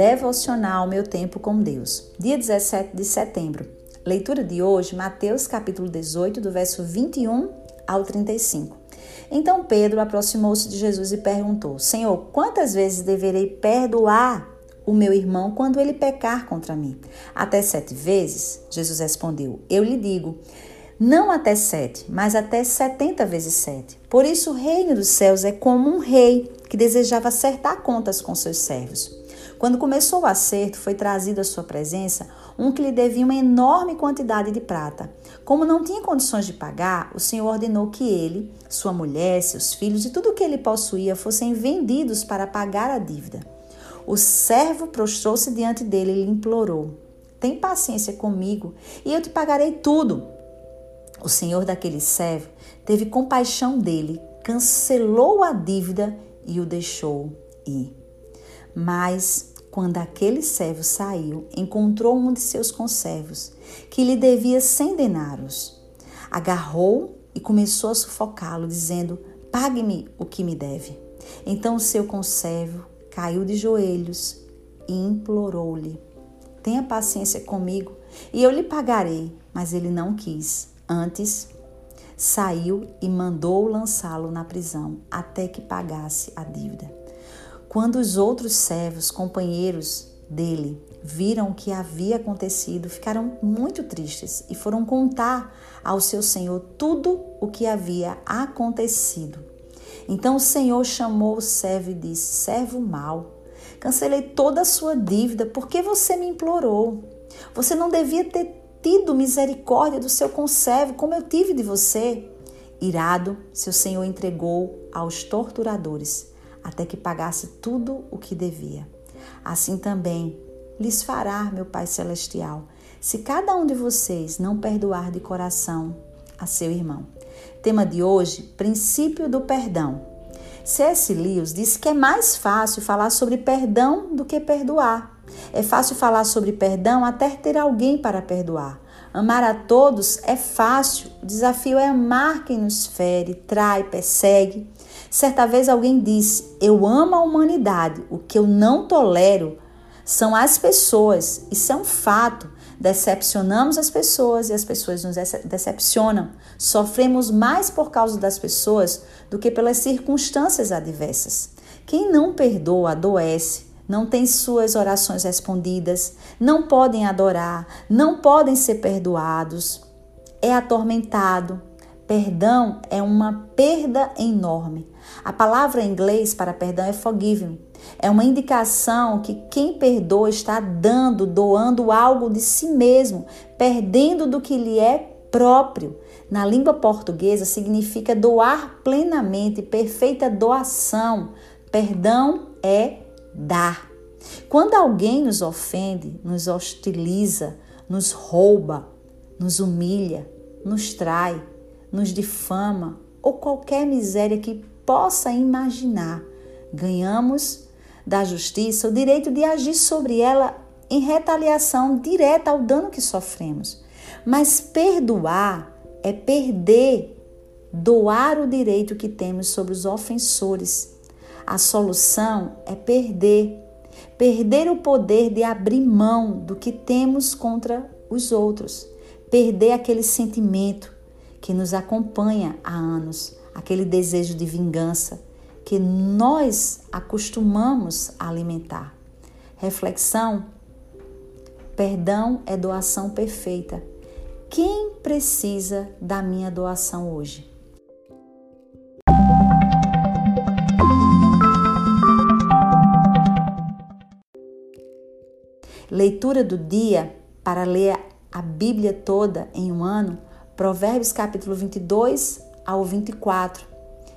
devocional Meu Tempo com Deus. Dia 17 de setembro. Leitura de hoje, Mateus capítulo 18, do verso 21 ao 35. Então Pedro aproximou-se de Jesus e perguntou: Senhor, quantas vezes deverei perdoar o meu irmão quando ele pecar contra mim? Até sete vezes? Jesus respondeu: Eu lhe digo não até sete, mas até setenta vezes sete. Por isso, o reino dos céus é como um rei que desejava acertar contas com seus servos. Quando começou o acerto, foi trazido à sua presença um que lhe devia uma enorme quantidade de prata. Como não tinha condições de pagar, o Senhor ordenou que ele, sua mulher, seus filhos e tudo o que ele possuía fossem vendidos para pagar a dívida. O servo prostrou-se diante dele e lhe implorou: Tem paciência comigo e eu te pagarei tudo. O senhor daquele servo teve compaixão dele, cancelou a dívida e o deixou ir. Mas, quando aquele servo saiu, encontrou um de seus conservos, que lhe devia cem denários. Agarrou e começou a sufocá-lo, dizendo: Pague-me o que me deve. Então o seu conservo caiu de joelhos e implorou-lhe: Tenha paciência comigo e eu lhe pagarei. Mas ele não quis. Antes, saiu e mandou lançá-lo na prisão até que pagasse a dívida. Quando os outros servos, companheiros dele, viram o que havia acontecido, ficaram muito tristes e foram contar ao seu senhor tudo o que havia acontecido. Então o senhor chamou o servo e disse: Servo mau, cancelei toda a sua dívida porque você me implorou. Você não devia ter tido misericórdia do seu conservo, como eu tive de você. Irado, seu senhor entregou aos torturadores, até que pagasse tudo o que devia. Assim também lhes fará meu Pai Celestial, se cada um de vocês não perdoar de coração a seu irmão. Tema de hoje: princípio do perdão. C.S. Lewis disse que é mais fácil falar sobre perdão do que perdoar. É fácil falar sobre perdão até ter alguém para perdoar. Amar a todos é fácil, o desafio é amar quem nos fere, trai, persegue. Certa vez alguém disse: Eu amo a humanidade, o que eu não tolero são as pessoas. Isso é um fato. Decepcionamos as pessoas e as pessoas nos decepcionam. Sofremos mais por causa das pessoas do que pelas circunstâncias adversas. Quem não perdoa adoece, não tem suas orações respondidas, não podem adorar, não podem ser perdoados, é atormentado. Perdão é uma perda enorme. A palavra em inglês para perdão é forgiving. É uma indicação que quem perdoa está dando, doando algo de si mesmo, perdendo do que lhe é próprio. Na língua portuguesa significa doar plenamente, perfeita doação. Perdão é dar. Quando alguém nos ofende, nos hostiliza, nos rouba, nos humilha, nos trai, nos difama ou qualquer miséria que possa imaginar, ganhamos da justiça o direito de agir sobre ela em retaliação direta ao dano que sofremos. Mas perdoar é perder, doar o direito que temos sobre os ofensores a solução é perder. Perder o poder de abrir mão do que temos contra os outros. Perder aquele sentimento que nos acompanha há anos, aquele desejo de vingança que nós acostumamos a alimentar. Reflexão: perdão é doação perfeita. Quem precisa da minha doação hoje? Leitura do dia para ler a Bíblia toda em um ano, Provérbios capítulo 22 ao 24,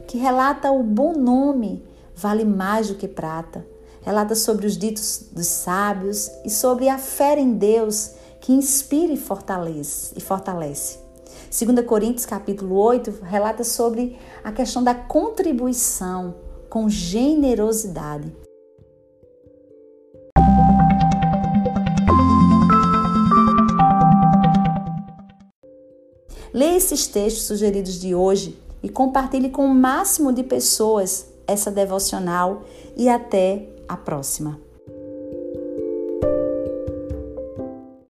que relata o bom nome vale mais do que prata. Relata sobre os ditos dos sábios e sobre a fé em Deus que inspira e fortalece. E fortalece. 2 Coríntios capítulo 8 relata sobre a questão da contribuição com generosidade. Leia esses textos sugeridos de hoje e compartilhe com o máximo de pessoas essa devocional e até a próxima.